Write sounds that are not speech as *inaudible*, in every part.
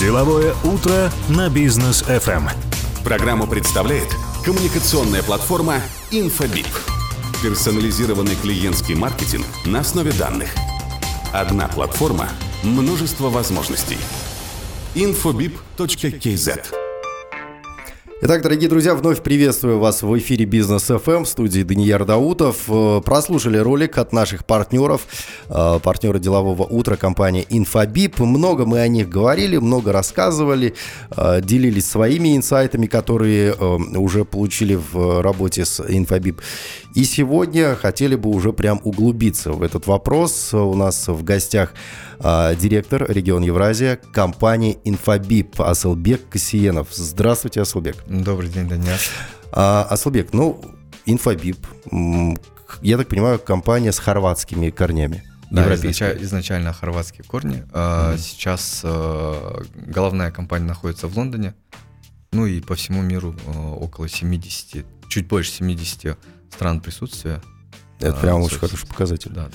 Деловое утро на бизнес FM. Программу представляет коммуникационная платформа Infobip. Персонализированный клиентский маркетинг на основе данных. Одна платформа, множество возможностей. infobip.kz Итак, дорогие друзья, вновь приветствую вас в эфире Бизнес FM в студии Данияр Даутов. Э, прослушали ролик от наших партнеров, э, партнера делового утра компания Infobip. Много мы о них говорили, много рассказывали, э, делились своими инсайтами, которые уже получили в работе с Infobip. И сегодня хотели бы уже прям углубиться в этот вопрос. У нас в гостях директор регион Евразия компании Infobip Асылбек Касиенов. Здравствуйте, Асылбек. Добрый день, Даниэль. А, Аслбек, ну, Инфобип, я так понимаю, компания с хорватскими корнями. Да, изначально, изначально хорватские корни. Mm-hmm. Сейчас а, головная компания находится в Лондоне. Ну и по всему миру а, около 70, чуть больше 70 стран присутствия. Это прям очень хороший показатель. Да.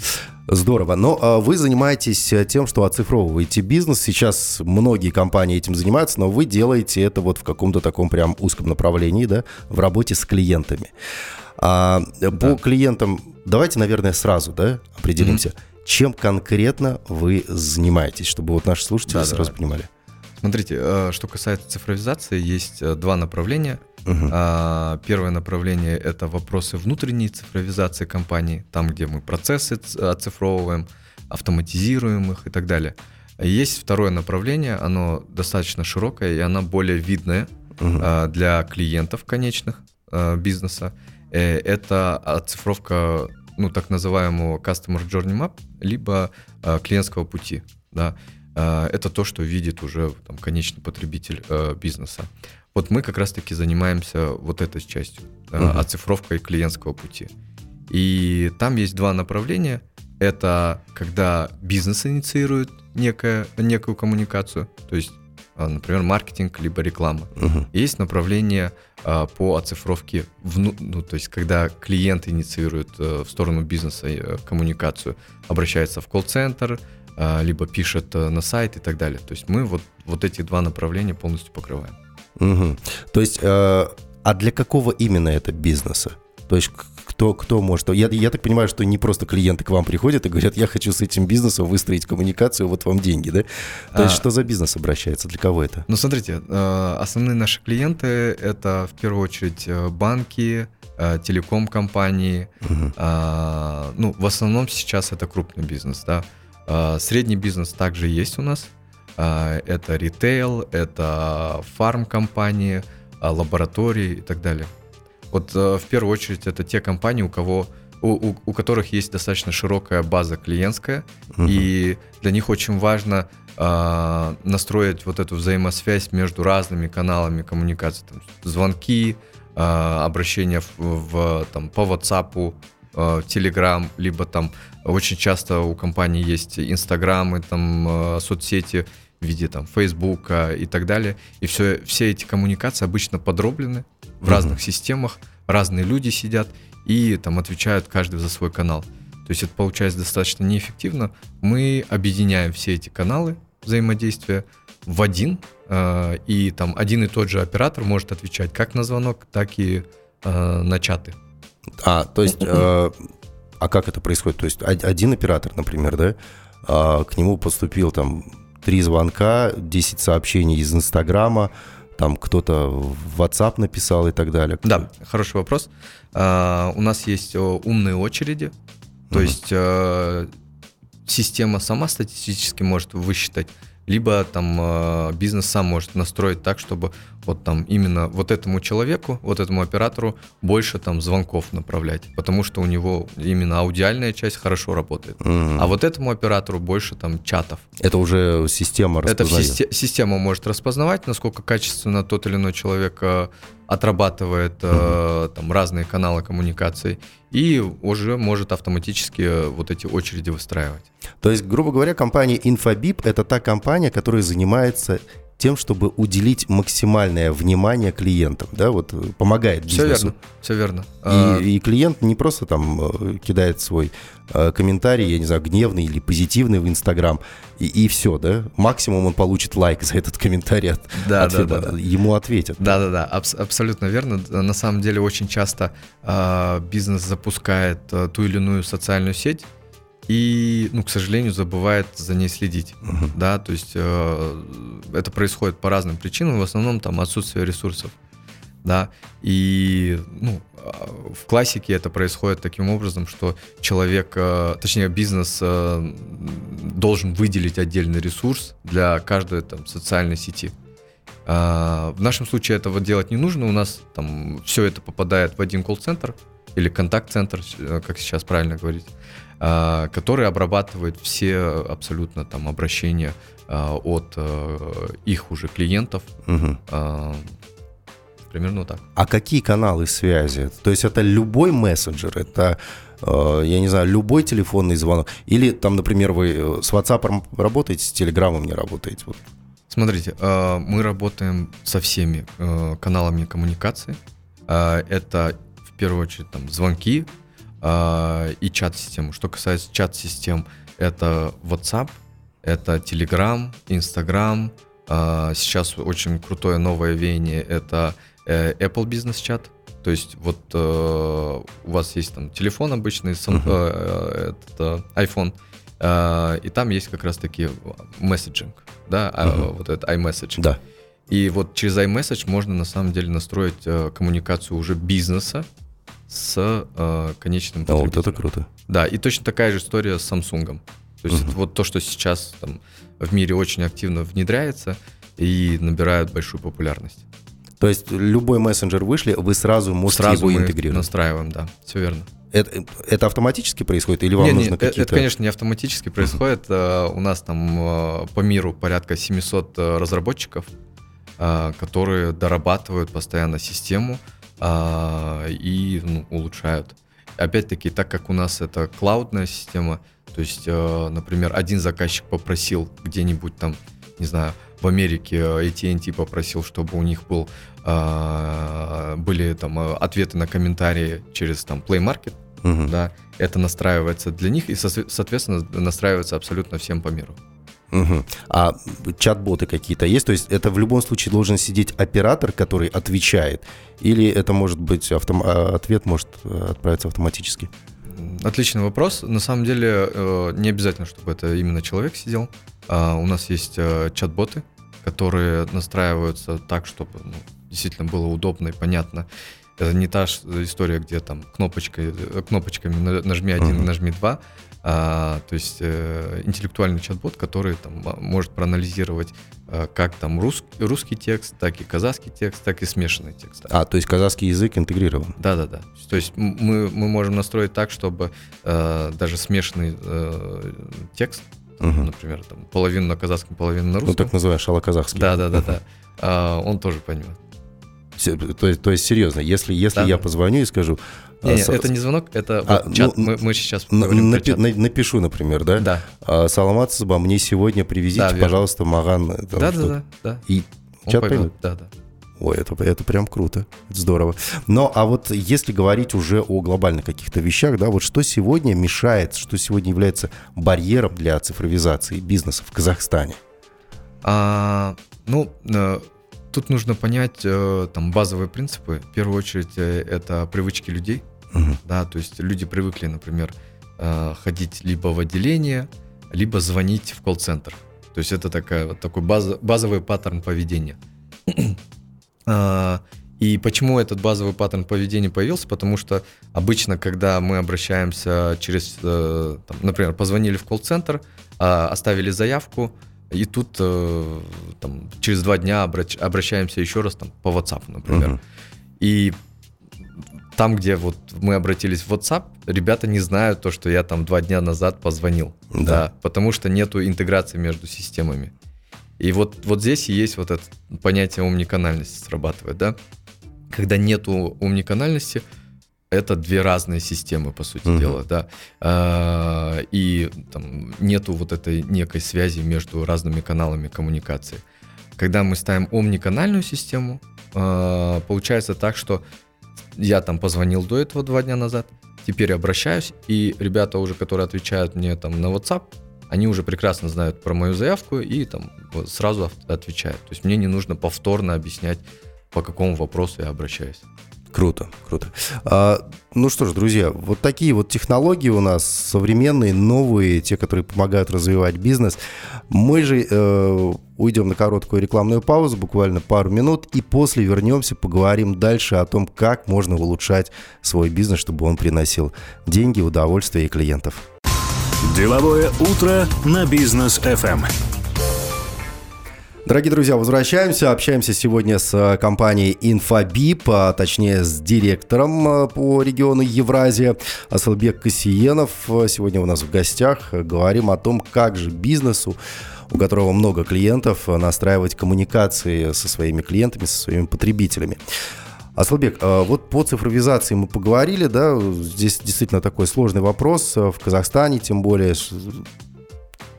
Здорово. Но а, вы занимаетесь э, тем, что оцифровываете бизнес. Сейчас многие компании этим занимаются, но вы делаете это вот в каком-то таком прям узком направлении, да, в работе с клиентами. А, да. По клиентам, давайте, наверное, сразу, да, определимся, mm-hmm. чем конкретно вы занимаетесь, чтобы вот наши слушатели да, сразу давай. понимали. Смотрите, э, что касается цифровизации, есть э, два направления. Угу. Первое направление – это вопросы внутренней цифровизации компании, там, где мы процессы оцифровываем, автоматизируем их и так далее. Есть второе направление, оно достаточно широкое, и оно более видное угу. для клиентов конечных бизнеса. Э, это оцифровка ну, так называемого Customer Journey Map, либо клиентского пути. Да. А, это то, что видит уже там, конечный потребитель э, бизнеса. Вот мы как раз-таки занимаемся вот этой частью, uh-huh. оцифровкой клиентского пути. И там есть два направления. Это когда бизнес инициирует некое, некую коммуникацию, то есть, а, например, маркетинг либо реклама. Uh-huh. Есть направление а, по оцифровке, вну, ну, то есть когда клиент инициирует а, в сторону бизнеса а, коммуникацию, обращается в колл-центр, а, либо пишет э, на сайт и так далее. То есть мы вот, вот эти два направления полностью покрываем. Угу. То есть, э, а для какого именно это бизнеса? То есть кто, кто может... Я, я так понимаю, что не просто клиенты к вам приходят и говорят, я хочу с этим бизнесом выстроить коммуникацию, вот вам деньги, да? То а, есть что за бизнес обращается, для кого это? Ну, смотрите, э, основные наши клиенты — это в первую очередь э, банки, телеком-компании. Угу. Ну, в основном сейчас это крупный бизнес, да. А, средний бизнес также есть у нас. А, это ритейл, это фарм-компании, а, лаборатории и так далее. Вот в первую очередь это те компании, у кого у, у, у которых есть достаточно широкая база клиентская, uh-huh. и для них очень важно э, настроить вот эту взаимосвязь между разными каналами коммуникации, там, звонки, э, обращения в, в, там, по WhatsApp, э, Telegram, либо там очень часто у компании есть инстаграмы, там э, соцсети в виде там Фейсбука и так далее. И все, все эти коммуникации обычно подроблены в mm-hmm. разных системах, разные люди сидят и там отвечают каждый за свой канал. То есть это получается достаточно неэффективно. Мы объединяем все эти каналы взаимодействия в один, э, и там один и тот же оператор может отвечать как на звонок, так и э, на чаты. А, то есть, э, а как это происходит? То есть один оператор, например, да, э, к нему поступил там три звонка, 10 сообщений из Инстаграма, там кто-то в WhatsApp написал и так далее. Да, хороший вопрос. Uh, у нас есть умные очереди, то uh-huh. есть uh, система сама статистически может высчитать, либо там э, бизнес сам может настроить так, чтобы вот там именно вот этому человеку, вот этому оператору больше там звонков направлять, потому что у него именно аудиальная часть хорошо работает. Mm. А вот этому оператору больше там чатов. Это уже система распознает. Это система может распознавать, насколько качественно тот или иной человек э, отрабатывает mm-hmm. там разные каналы коммуникации и уже может автоматически э, вот эти очереди выстраивать. То есть, грубо говоря, компания Infobip – это та компания, которая занимается тем, чтобы уделить максимальное внимание клиентам, да, вот э, помогает Все бизнесу. верно, все верно. И, А, и клиент не просто там э, кидает свой э, комментарий, я не знаю, гневный или позитивный в Инстаграм, и, и все, да? Максимум он получит лайк за этот комментарий от, Да, от да, да, да. Ему ответят. Да-да-да, абс- абсолютно верно. На самом деле очень часто а, бизнес запускает а, ту или иную социальную сеть и, ну, к сожалению, забывает за ней следить. Мгм. Да, то есть э, это происходит по разным причинам, в основном там отсутствие ресурсов. Да, и ну, а, в классике это происходит таким образом, что человек, э, точнее бизнес э, должен выделить отдельный ресурс для каждой там социальной сети. А, В нашем случае этого делать не нужно, у нас там все это попадает в один колл-центр или контакт-центр, э, как сейчас правильно говорить, который обрабатывает все абсолютно там обращения а, от э, их уже клиентов. А, Примерно так. А какие каналы связи? То есть это любой мессенджер, это, э, я не знаю, любой телефонный звонок? Или там, например, вы э, с WhatsApp работаете, с Telegram не работаете? Вот. Смотрите, мы работаем со всеми каналами коммуникации. Это в первую очередь там звонки э, и чат-системы. Что касается чат-систем, это WhatsApp, это Telegram, Instagram. Э, Сейчас очень крутое новое веяние это э, Apple Business чат. То есть вот э, у вас есть там телефон обычный, сам- э, это, э, iPhone, э, и там есть как раз таки месседжинг, да, Мгм. вот этот iMessage. Да. И вот через iMessage можно на самом деле настроить э, коммуникацию уже бизнеса с э, конечным А вот это круто. Да, и точно такая же история с Samsung. То есть это вот то, что сейчас там в мире очень активно внедряется и набирает большую популярность. То есть любой мессенджер вышли, вы сразу можете Сразу его интегрировать. настраиваем, да, все верно. Это, это автоматически происходит или вам Не, не, нужно э- это, какие-то... конечно, не автоматически происходит. Э, У нас там э, по миру порядка 700 э, разработчиков, э, которые дорабатывают постоянно систему а, и ну, улучшают. Опять-таки, так как у нас это клаудная система, то есть, э, например, один заказчик попросил где-нибудь там, не знаю, в Америке э, AT&T попросил, чтобы у них был, э, были там э, ответы на комментарии через там Play Market, Мгм. да, это настраивается для них и, со- соответственно, настраивается абсолютно всем по миру. Мгм. А чат-боты какие-то есть? То есть это в любом случае должен сидеть оператор, который отвечает? Или это может быть автом... а, ответ может э, отправиться автоматически? Отличный вопрос. На самом деле э, не обязательно, чтобы это именно человек сидел. А, у нас есть э, чат-боты, которые настраиваются так, чтобы ну, действительно было удобно и понятно. Это не та история, где там кнопочкой, кнопочками на- нажми один, Мгм. нажми два. А, то есть э, интеллектуальный чат-бот, который там может проанализировать э, как там рус- русский текст, так и казахский текст, так и смешанный текст. А, то есть казахский язык интегрирован. Да, да, да. То есть мы, мы можем настроить так, чтобы э, даже смешанный э, текст, Мгм. например, там, половину на казахском, половину на Ну, русском. так называемый шалоказахский. да, да, да, да. А, он тоже поймет. То есть, то есть серьезно, если, если Да, я да. позвоню и скажу... Не, а, не, с- это не звонок, это А, вот чат. ну, мы, мы сейчас про напи- чат. на- напишу, например, да? Да, А, Саламат Саба, мне сегодня привезите, Да, верно. пожалуйста, Маган. э, там да, да, что-то». да, да. И Он чат поймет. Да, да. Ой, это, это прям круто, это здорово. Но, а вот если говорить уже о глобальных каких-то вещах, да, вот что сегодня мешает, что сегодня является барьером для цифровизации бизнеса в Казахстане? А, ну, э, тут нужно понять э, там базовые принципы. В первую очередь это привычки людей. Мгм. Да, то есть люди привыкли, например, э, ходить либо в отделение, либо звонить в колл-центр. То есть это такая, такой база- базовый паттерн поведения. *clears throat* А, И почему этот базовый паттерн поведения появился? Потому что обычно, когда мы обращаемся через, э, там, например, позвонили в колл-центр, а, оставили заявку, и тут э, там, через два дня обращаемся еще раз там, по WhatsApp, например. Мгм. И там, где вот мы обратились в WhatsApp, ребята не знают то, что я там два дня назад позвонил. Да. потому что нету интеграции между системами. И вот, вот здесь и есть вот это понятие омниканальности срабатывает, да? Когда нету омниканальности, это две разные системы, по сути Мгм. дела, да. А, И там нету вот этой некой связи между разными каналами коммуникации. Когда мы ставим омниканальную систему, э, получается так, что я там позвонил до этого два дня назад, теперь обращаюсь, и ребята уже, которые отвечают мне там на WhatsApp, они уже прекрасно знают про мою заявку и там сразу отвечают. То есть мне не нужно повторно объяснять, по какому вопросу я обращаюсь. Круто, круто. А, ну что ж, друзья, вот такие вот технологии у нас современные, новые, те, которые помогают развивать бизнес. Мы же э, уйдем на короткую рекламную паузу, буквально пару минут, и после вернемся, поговорим дальше о том, как можно улучшать свой бизнес, чтобы он приносил деньги, удовольствие и клиентов. Деловое утро на бизнес FM. Дорогие друзья, возвращаемся. Общаемся сегодня с э, компанией Infobip, а точнее с директором э, по региону Евразия Асылбек Касиенов. Сегодня у нас в гостях. Говорим о том, как же бизнесу у которого много клиентов, настраивать коммуникации со своими клиентами, со своими потребителями. Аслабек, а вот по цифровизации мы поговорили, да, здесь действительно такой сложный вопрос в Казахстане, тем более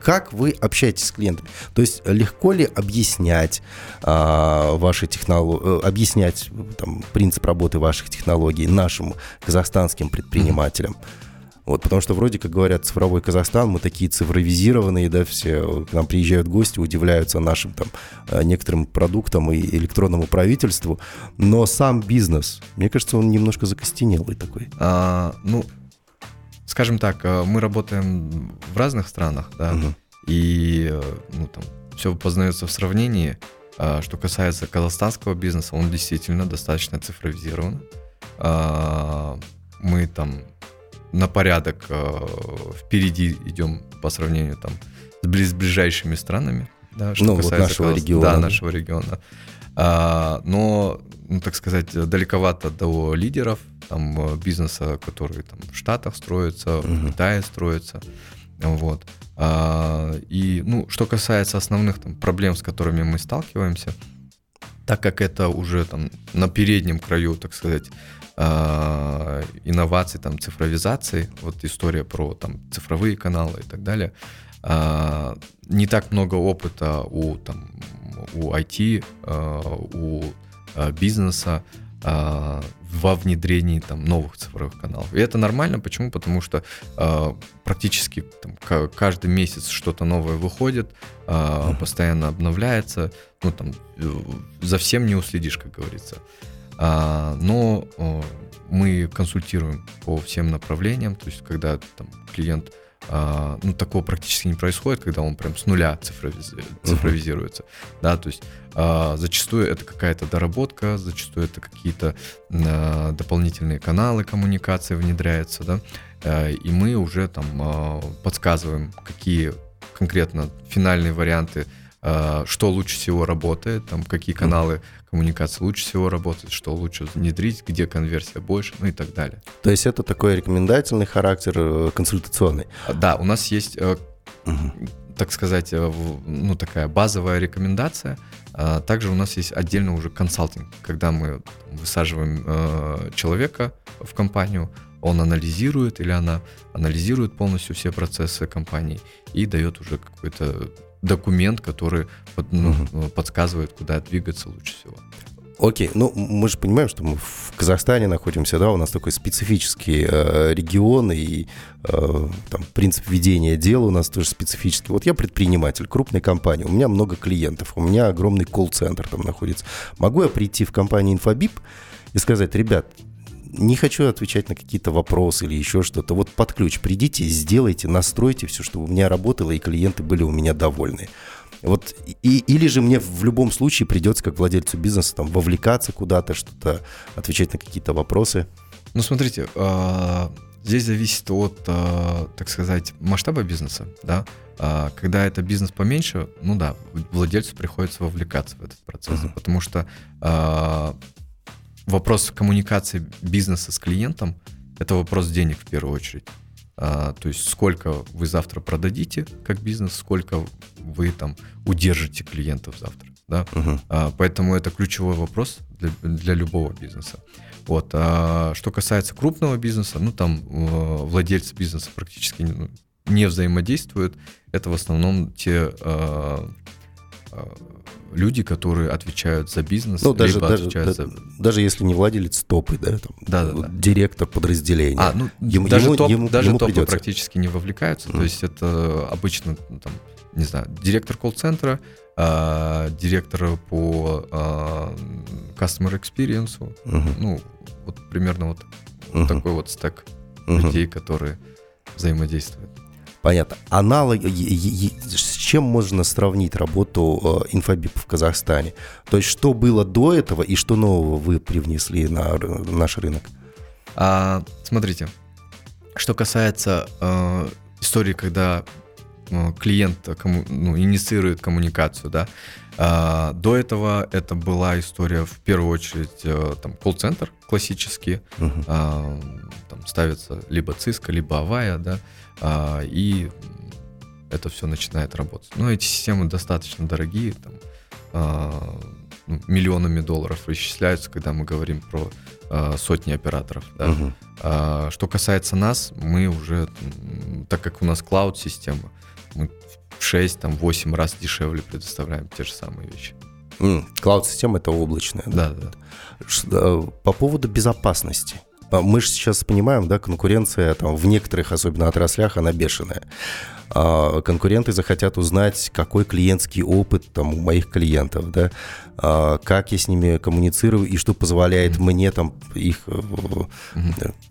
как вы общаетесь с клиентами? То есть легко ли объяснять а, ваши технологии, э, объяснять там, принцип работы ваших технологий нашим казахстанским предпринимателям? Вот, потому что вроде как говорят, цифровой Казахстан, мы такие цифровизированные, да, все к нам приезжают гости, удивляются нашим там э, некоторым продуктам и электронному правительству, но сам бизнес, мне кажется, он немножко закостенелый такой. А, ну, скажем так, э, мы работаем в разных странах, да, угу. и э, ну, там, все познается в сравнении. А, что касается казахстанского бизнеса, он действительно достаточно цифровизирован. А, мы там на порядок э, впереди идем по сравнению там с ближайшими странами. Да, что ну, касается вот нашего Казахстана, региона. Да, нашего региона. А, но, ну, так сказать, далековато до лидеров там э, бизнеса, который там в Штатах строится, uh-huh. в Китае строится. Вот. А, и, ну, что касается основных там, проблем, с которыми мы сталкиваемся, так как это уже там на переднем краю, так сказать, а, инноваций, там, цифровизации, вот история про там цифровые каналы и так далее, а, не так много опыта у там у IT, а, у бизнеса, а, во внедрении там, новых цифровых каналов. И это нормально. Почему? Потому что э, практически там, каждый месяц что-то новое выходит, э, постоянно обновляется. Ну, там, э, за всем не уследишь, как говорится. А, но э, мы консультируем по всем направлениям. То есть, когда там, клиент а, ну, такого практически не происходит, когда он прям с нуля цифровиз... цифровизируется. Uh-huh. Да, то есть а, зачастую это какая-то доработка, зачастую это какие-то а, дополнительные каналы коммуникации внедряются, да, а, и мы уже там а, подсказываем, какие конкретно финальные варианты а, что лучше всего работает, там, какие каналы коммуникации лучше всего работают, что лучше внедрить, где конверсия больше, ну и так далее. То есть это такой рекомендательный характер, э, консультационный? А, да, у нас есть, угу. так сказать, ну такая базовая рекомендация. А также у нас есть отдельно уже консалтинг, когда мы высаживаем человека в компанию, он анализирует или она анализирует полностью все процессы компании и дает уже какой-то документ, который ну, угу. подсказывает, куда двигаться лучше всего. Окей, ну мы же понимаем, что мы в Казахстане находимся, да, у нас такой специфический э, регион и э, там принцип ведения дела у нас тоже специфический. Вот я предприниматель крупной компании, у меня много клиентов, у меня огромный колл-центр там находится. Могу я прийти в компанию Infobip и сказать, ребят, не хочу отвечать на какие-то вопросы или еще что-то. Вот под ключ придите, сделайте, настройте все, чтобы у меня работало и клиенты были у меня довольны. Вот и, или же мне в любом случае придется, как владельцу бизнеса, там, вовлекаться куда-то, что-то, отвечать на какие-то вопросы. Ну, смотрите, а, здесь зависит от, а, так сказать, масштаба бизнеса, да. А, когда это бизнес поменьше, ну да, владельцу приходится вовлекаться в этот процесс, uh-huh. потому что вопрос коммуникации бизнеса с клиентом – это вопрос денег в первую очередь. А, то есть сколько вы завтра продадите как бизнес, сколько вы там удержите клиентов завтра. Да? Uh-huh. А, поэтому это ключевой вопрос для, для любого бизнеса. Вот. А, что касается крупного бизнеса, ну там э, владельцы бизнеса практически не, ну, не взаимодействуют. Это в основном те э, люди, которые отвечают за бизнес, ну, даже, либо даже, отвечают да, за... даже если не владелец топы, да, там, Да, да, да. директор подразделения. А, ну, Ему- даже, ему- топ, ему- даже ему топы придется. практически не вовлекаются. Мгм. То есть это обычно, ну, там, не знаю, директор колл-центра, а, директор по а, customer experience, Мгм, ну, вот примерно вот, мгм, такой вот стек мгм. людей, которые взаимодействуют. Понятно. Аналог, с чем можно сравнить работу э, инфобип в Казахстане? То есть, что было до этого и что нового вы привнесли на наш рынок? А, смотрите, что касается э, истории, когда э, клиент комму- ну, инициирует коммуникацию, да, а, до этого это была история в первую очередь э, там колл-центр классический, а, там ставится либо Cisco, либо Avaya, да, а, и это все начинает работать. Но эти системы достаточно дорогие, там, а, ну, миллионами долларов исчисляются, когда мы говорим про а, сотни операторов. Да. мгм. А, что касается нас, мы уже, так как у нас клауд-система, мы в 6-8 раз дешевле предоставляем те же самые вещи. Клауд-система это облачная. да? Да, да. Э, По поводу безопасности. А Мы же сейчас понимаем, да, конкуренция там в некоторых, особенно отраслях, она бешеная. А, Конкуренты захотят узнать, какой клиентский опыт там у моих клиентов, да, а, как я с ними коммуницирую и что позволяет мне там их э,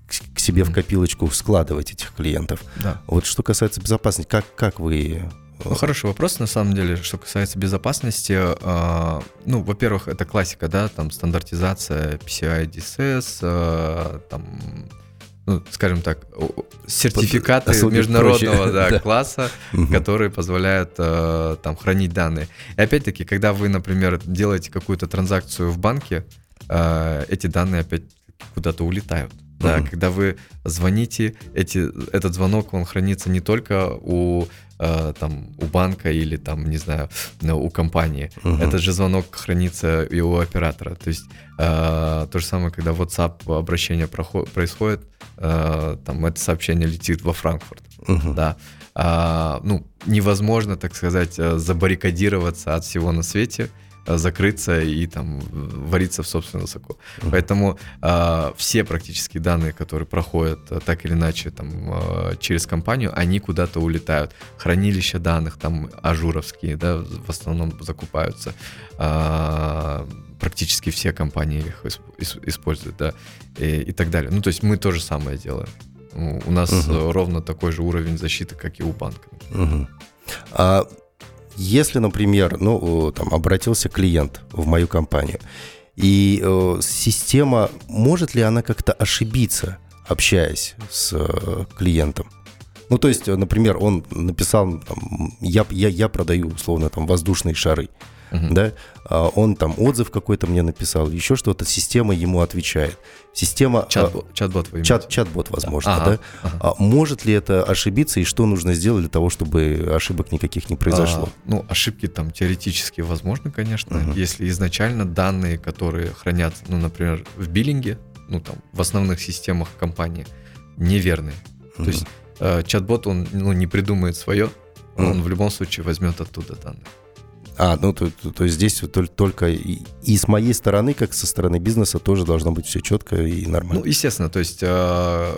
к к себе в копилочку складывать этих клиентов. Да. Вот что касается безопасности, как, как вы... Ну, хороший вопрос, на самом деле, что касается безопасности. а, ну, во-первых, это классика, да, там стандартизация PCI DSS, а, там, ну, скажем так, сертификаты Особенно международного да, *laughs* да. класса, которые позволяют э, там хранить данные. И опять-таки, когда вы, например, делаете какую-то транзакцию в банке, э, эти данные опять куда-то улетают. Да, когда вы звоните, эти, этот звонок, он хранится не только у, э, там, у банка или там, не знаю, у компании. Мгм. Этот же звонок хранится и у оператора. То есть э, то же самое, когда WhatsApp обращение прохо- происходит, э, там это сообщение летит во Франкфурт Мгм. да. А, ну, невозможно, так сказать, э, забаррикадироваться от всего на свете, закрыться и там в- вариться в собственном соку. Поэтому а, все практически данные, которые проходят э, так или иначе там э, через компанию, они куда-то улетают. Хранилища данных там Azure овские, да, в основном закупаются. А, практически все компании их исп- ис- используют, да, и, и так далее. Ну, то есть мы то же самое делаем. У нас э, ровно такой же уровень защиты, как и у банка. Мгм. А если, например, ну, там, обратился клиент в мою компанию, и э, система, может ли она как-то ошибиться, общаясь с э, клиентом? Ну, то есть, например, он написал, там, я, я, я продаю, условно, там, воздушные шары, Мгм. да, а он там отзыв какой-то мне написал, еще что-то, система ему отвечает. Система... а, Чат-бот, чат-бот вы чат, чат-бот, возможно, Ага, да? ага. А может ли это ошибиться и что нужно сделать для того, чтобы ошибок никаких не произошло? А, ну, ошибки там теоретически возможны, конечно, Мгм. если изначально данные, которые хранятся, ну, например, в биллинге, ну, там, в основных системах компании, неверные. То есть э, чат-бот, он ну, не придумает свое, он Мгм. в любом случае возьмет оттуда данные. А, ну то, то- то есть здесь вот толь- только и, и с моей стороны, как со стороны бизнеса, тоже должно быть все четко и нормально. Ну, естественно, то есть э,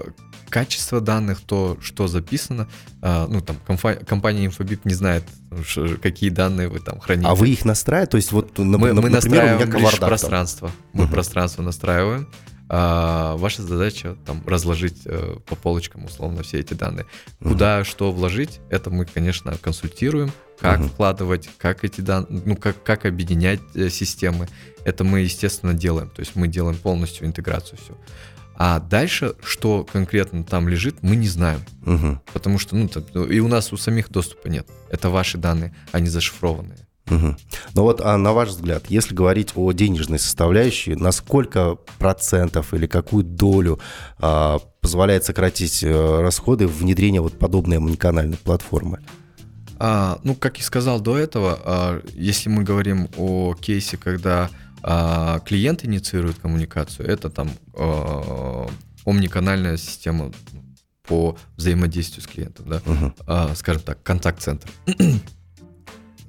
качество данных, то, что записано, э, ну, там, комфа- компания Infobip не знает, ш- какие данные вы там храните. а вы их настраиваете? То есть вот, нап- мы, нап- мы например, у настраиваем меня лишь пространство. Мы Мгм. пространство настраиваем. А ваша задача там разложить э, по полочкам условно все эти данные. Мгм. Куда что вложить, это мы, конечно, консультируем. Как Мгм. вкладывать, как эти данные, ну как как объединять э, системы. Это мы, естественно, делаем. То есть мы делаем полностью интеграцию всю. А дальше, что конкретно там лежит, мы не знаем. Мгм, Потому что, ну, и у нас у самих доступа нет. Это ваши данные, они зашифрованные. Мгм. Ну вот, а на ваш взгляд, если говорить о денежной составляющей, на сколько процентов или какую долю а, позволяет сократить э, расходы внедрения вот подобной omnicanальной платформы? А, ну, как и сказал до этого, а, если мы говорим о кейсе, когда а, клиент инициирует коммуникацию, это там а, омниканальная система по взаимодействию с клиентом, да, Мгм, А, скажем так, контакт-центр.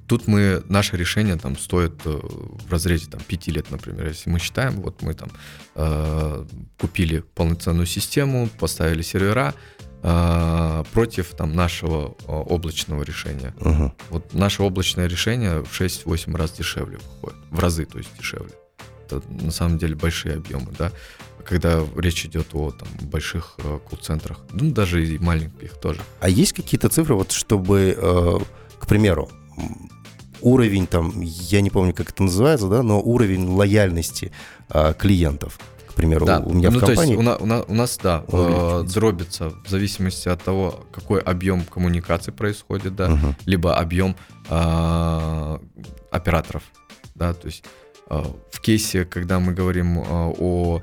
Тут мы, наше решение там стоит э, в разрезе там 5 лет, например, если мы считаем, вот мы там э, купили полноценную систему, поставили сервера, э, против там нашего э, облачного решения. Мгм. Вот наше облачное решение в 6-8 раз дешевле выходит, в разы, то есть дешевле. Это на самом деле большие объемы, да. Когда речь идет о там, больших э, колл-центрах, ну даже и маленьких тоже. А есть какие-то цифры, вот чтобы, э, к примеру, уровень там, я не помню, как это называется, да, но уровень лояльности э, клиентов, к примеру, Да, у меня ну, в то есть компании. у, на- у на- у нас, да, э, дробится в зависимости от того, какой объем коммуникации происходит, да, Мгм. либо объем а, операторов, да, то есть а, в кейсе, когда мы говорим а, о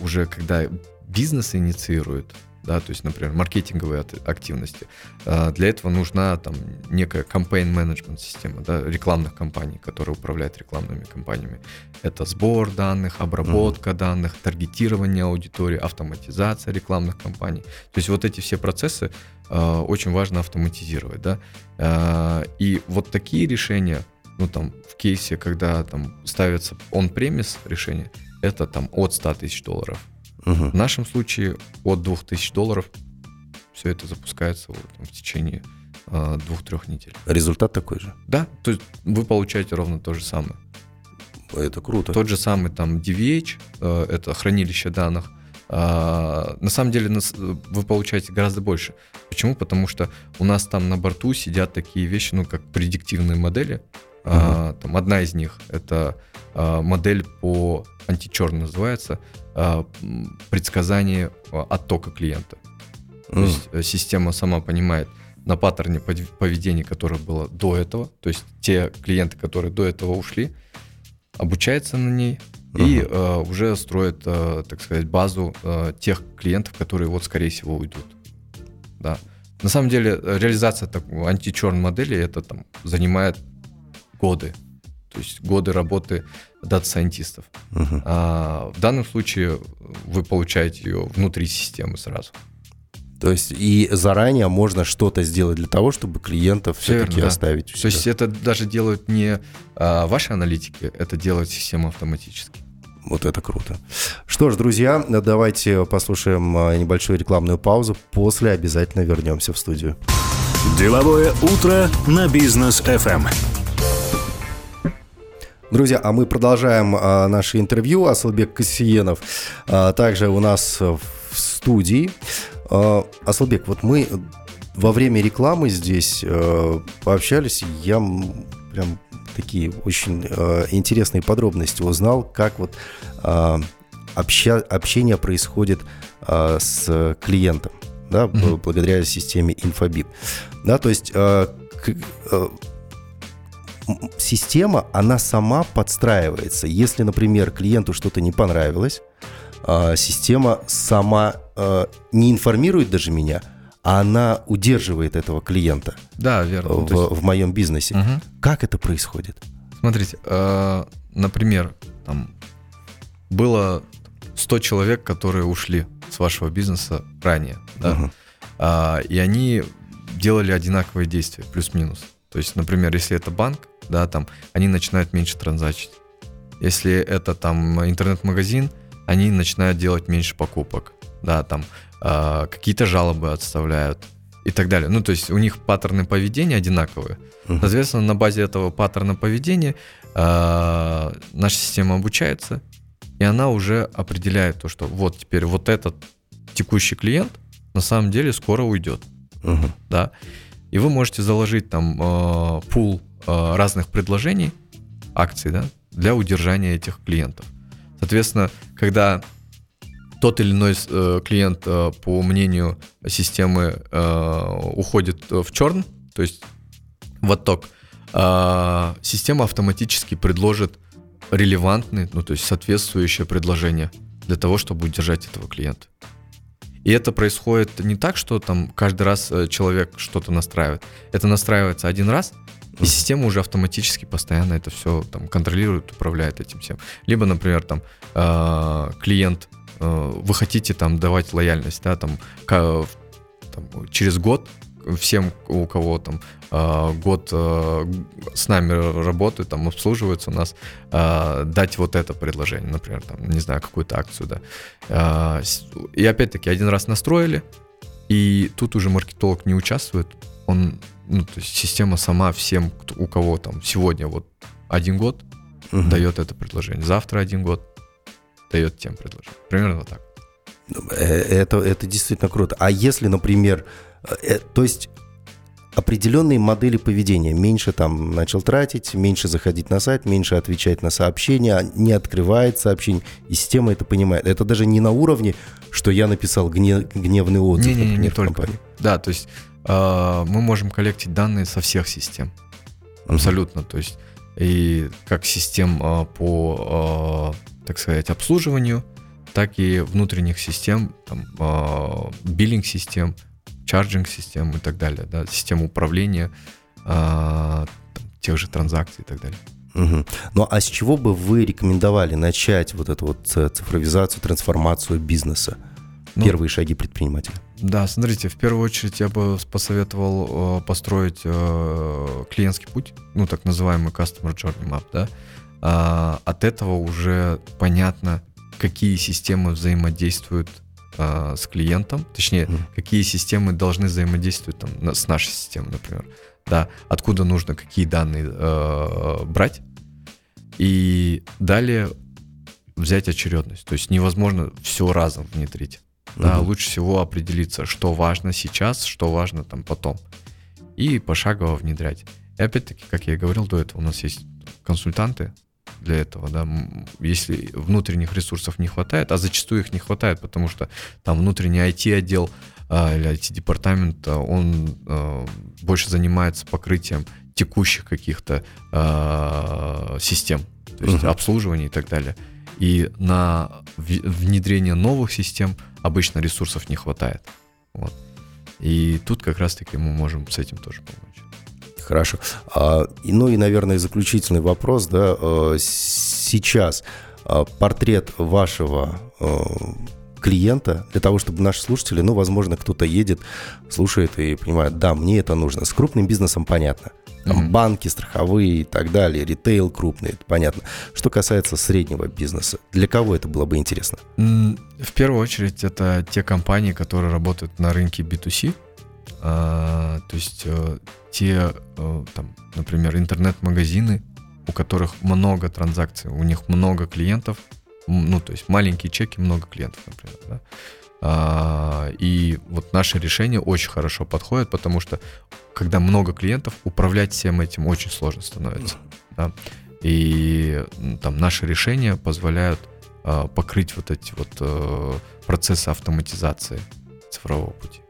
уже когда бизнес инициирует, да, то есть, например, маркетинговые активности, а, для этого нужна там некая campaign менеджмент система, да, рекламных компаний, которые управляют рекламными компаниями. Это сбор данных, обработка данных, таргетирование аудитории, автоматизация рекламных кампаний. То есть вот эти все процессы э, очень важно автоматизировать, да. Э, и вот такие решения, ну там в кейсе, когда там ставится on-premise решение, это там от 100 тысяч долларов. Мгм. В нашем случае от 2000 долларов все это запускается вот, там, в течение э, двух-трех недель. Результат такой же. Да, то есть вы получаете ровно то же самое. Это круто. Тот же самый там DVH, э, это хранилище данных. А, На самом деле нас- вы получаете гораздо больше. Почему? Потому что у нас там на борту сидят такие вещи, ну, как предиктивные модели. А, Там одна из них это а, модель по античерн называется а, предсказание а, оттока клиента. То М. есть э, система сама понимает на паттерне поведения, которое было до этого, то есть те клиенты, которые до этого ушли, обучается на ней и Мгм. э, уже строит, э, так сказать, базу э, тех клиентов, которые вот, скорее всего, уйдут. Да. На самом деле э, реализация такой античерн модели это там занимает годы, то есть годы работы дата-сайентистов. Мгм. А в данном случае вы получаете ее внутри системы сразу. То есть и заранее можно что-то сделать для того, чтобы клиентов все-таки да. оставить. То есть это даже делают не а, ваши аналитики, это делает система автоматически. Вот это круто. Что ж, друзья, давайте послушаем а, небольшую рекламную паузу. После обязательно вернемся в студию. Деловое утро на бизнес FM. Друзья, а мы продолжаем а, наше интервью. Асылбек Касиенов а, также у нас в студии. А, Асылбек, вот мы во время рекламы здесь э, пообщались, я прям такие очень э, интересные подробности узнал, как вот а, обща- общение происходит а, с клиентом, да, Мгм. благодаря системе Infobip. Да, то есть э, к- м, система, она сама подстраивается. Если, например, клиенту что-то не понравилось, а, система сама а, не информирует даже меня, а она удерживает этого клиента Да, верно. В, есть- в моем бизнесе. Мгм. Как это происходит? Смотрите, э, например, там было 100 человек, которые ушли с вашего бизнеса ранее, да. А, и они делали одинаковые действия, плюс-минус. То есть, например, если это банк, да, там они начинают меньше транзачить. Если это там интернет-магазин, они начинают делать меньше покупок, да, там а, какие-то жалобы отставляют и так далее. Ну, то есть у них паттерны поведения одинаковые. Мгм. Соответственно, на базе этого паттерна поведения а, наша система обучается, и она уже определяет то, что вот теперь вот этот текущий клиент на самом деле скоро уйдет, Мгм. да. И вы можете заложить там э, пул э, разных предложений, акций, да, для удержания этих клиентов. Соответственно, когда тот или иной э, клиент, э, по мнению системы, э, уходит в черн, то есть в отток, э, система автоматически предложит релевантные, ну то есть соответствующее предложение для того, чтобы удержать этого клиента. И это происходит не так, что там каждый раз э, человек что-то настраивает. Это настраивается один раз, и система уже автоматически постоянно это все там контролирует, управляет этим всем. Либо, например, там э, клиент, э, вы хотите там давать лояльность, да, там, там через год всем, у кого там э, год э, с нами работают, там обслуживаются у нас, э, дать вот это предложение, например, там, не знаю, какую-то акцию, да. И опять-таки один раз настроили, и тут уже маркетолог не участвует, он, ну, то есть система сама всем, кто, у кого там сегодня вот один год, угу. дает это предложение, завтра один год дает тем предложение. Примерно вот так. Э, это, это действительно круто. А если, например, то есть определенные модели поведения. Меньше там начал тратить, меньше заходить на сайт, меньше отвечать на сообщения, не открывает сообщение, и система это понимает. Это даже не на уровне, что я написал гнев, гневный отзыв. Не, не, не, не только. Компании. Да, то есть э, мы можем коллектить данные со всех систем. Абсолютно. Uh-huh. То есть и как систем э, по, э, так сказать, обслуживанию, так и внутренних систем, там, э, биллинг-систем, чарджинг-систем и так далее, да, систем управления э, там, тех же транзакций и так далее. Угу. Ну а с чего бы вы рекомендовали начать вот эту вот цифровизацию, трансформацию бизнеса? Ну, Первые шаги предпринимателя. Да, смотрите, в первую очередь я бы посоветовал э, построить э, клиентский путь, ну так называемый Customer Journey Map, да. А, от этого уже понятно, какие системы взаимодействуют а, с клиентом, точнее, mm. какие системы должны взаимодействовать там, с нашей системой, например. Да, откуда нужно какие данные э, брать. И далее взять очередность. То есть невозможно все разом внедрить. Mm-hmm. Да, лучше всего определиться, что важно сейчас, что важно там потом. И пошагово внедрять. И опять-таки, как я и говорил до этого, у нас есть консультанты, для этого, да, если внутренних ресурсов не хватает, а зачастую их не хватает, потому что там внутренний IT-отдел а, или IT-департамент, а, он а, больше занимается покрытием текущих каких-то а, систем, то есть uh-huh. обслуживания и так далее. И на внедрение новых систем обычно ресурсов не хватает. Вот. И тут как раз-таки мы можем с этим тоже помочь. Хорошо. А, ну и, наверное, заключительный вопрос, да, э, сейчас а, портрет вашего э, клиента, для того, чтобы наши слушатели, ну, возможно, кто-то едет, слушает и понимает, да, мне это нужно. С крупным бизнесом понятно. Там mm-hmm. банки, страховые и так далее, ритейл крупный, это понятно. Что касается среднего бизнеса, для кого это было бы интересно? В первую очередь, это те компании, которые работают на рынке B2C, а, то есть э, те, э, там, например, интернет-магазины, у которых много транзакций, у них много клиентов, ну, то есть маленькие чеки, много клиентов, например, да. А, и вот наше решение очень хорошо подходит, потому что когда много клиентов, управлять всем этим очень сложно становится. Да? И там наши решения позволяют а, покрыть вот эти вот а, процессы автоматизации цифрового пути.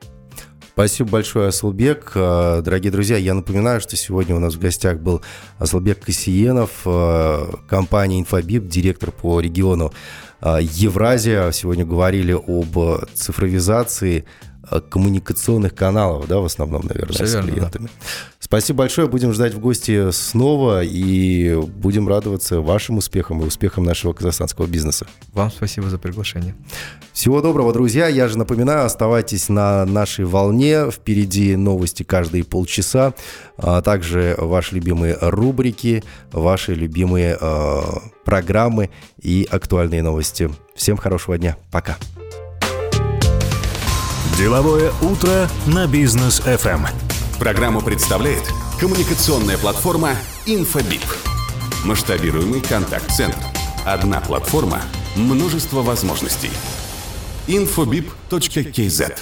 Спасибо большое, Асылбек. А, дорогие друзья, я напоминаю, что сегодня у нас в гостях был Асылбек Касиенов, а, компания «Инфобип», директор по региону а, Евразия. Сегодня говорили об цифровизации коммуникационных каналов, да, в основном, наверное, Все с верно, клиентами. Да. Спасибо большое, будем ждать в гости снова и будем радоваться вашим успехам и успехам нашего казахстанского бизнеса. Вам спасибо за приглашение. Всего доброго, друзья. Я же напоминаю, оставайтесь на нашей волне. Впереди новости каждые полчаса, а также ваши любимые рубрики, ваши любимые э, программы и актуальные новости. Всем хорошего дня. Пока. Деловое утро на бизнес FM. Программу представляет коммуникационная платформа Infobip. Масштабируемый контакт-центр. Одна платформа, множество возможностей. infobip.kz